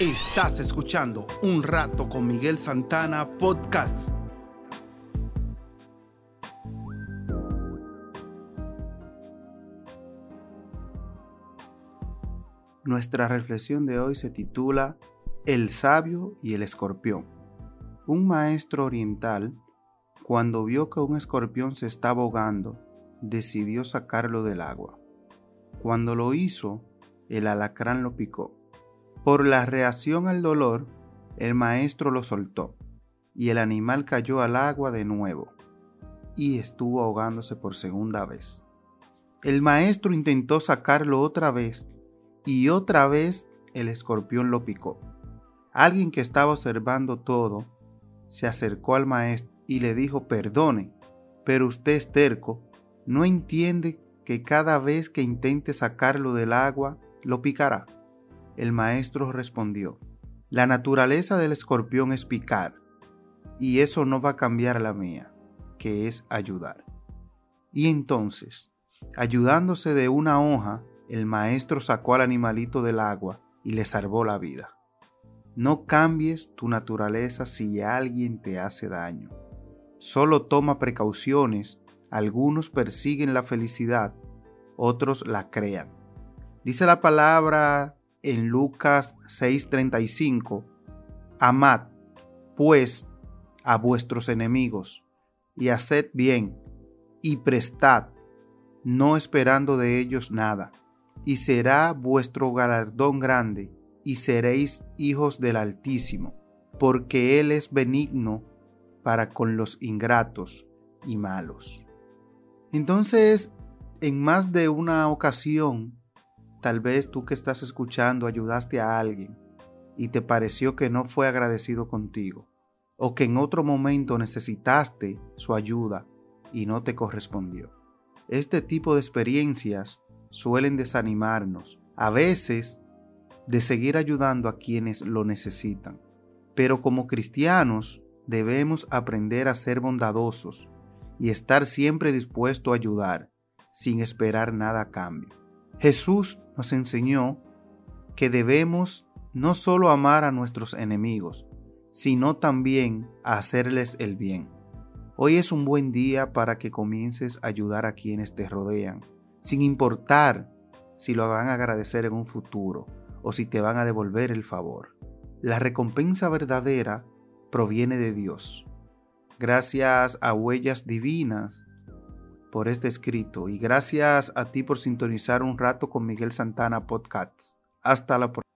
Estás escuchando Un Rato con Miguel Santana Podcast. Nuestra reflexión de hoy se titula El sabio y el escorpión. Un maestro oriental, cuando vio que un escorpión se estaba ahogando, decidió sacarlo del agua. Cuando lo hizo, el alacrán lo picó por la reacción al dolor, el maestro lo soltó, y el animal cayó al agua de nuevo, y estuvo ahogándose por segunda vez. El maestro intentó sacarlo otra vez, y otra vez el escorpión lo picó. Alguien que estaba observando todo se acercó al maestro y le dijo, perdone, pero usted es terco, no entiende que cada vez que intente sacarlo del agua, lo picará. El maestro respondió, la naturaleza del escorpión es picar, y eso no va a cambiar la mía, que es ayudar. Y entonces, ayudándose de una hoja, el maestro sacó al animalito del agua y le salvó la vida. No cambies tu naturaleza si alguien te hace daño. Solo toma precauciones. Algunos persiguen la felicidad, otros la crean. Dice la palabra en Lucas 6:35, Amad, pues, a vuestros enemigos, y haced bien, y prestad, no esperando de ellos nada, y será vuestro galardón grande, y seréis hijos del Altísimo, porque Él es benigno para con los ingratos y malos. Entonces, en más de una ocasión, Tal vez tú que estás escuchando ayudaste a alguien y te pareció que no fue agradecido contigo, o que en otro momento necesitaste su ayuda y no te correspondió. Este tipo de experiencias suelen desanimarnos, a veces de seguir ayudando a quienes lo necesitan. Pero como cristianos debemos aprender a ser bondadosos y estar siempre dispuesto a ayudar sin esperar nada a cambio. Jesús nos enseñó que debemos no solo amar a nuestros enemigos, sino también a hacerles el bien. Hoy es un buen día para que comiences a ayudar a quienes te rodean, sin importar si lo van a agradecer en un futuro o si te van a devolver el favor. La recompensa verdadera proviene de Dios. Gracias a huellas divinas por este escrito y gracias a ti por sintonizar un rato con Miguel Santana Podcast. Hasta la próxima.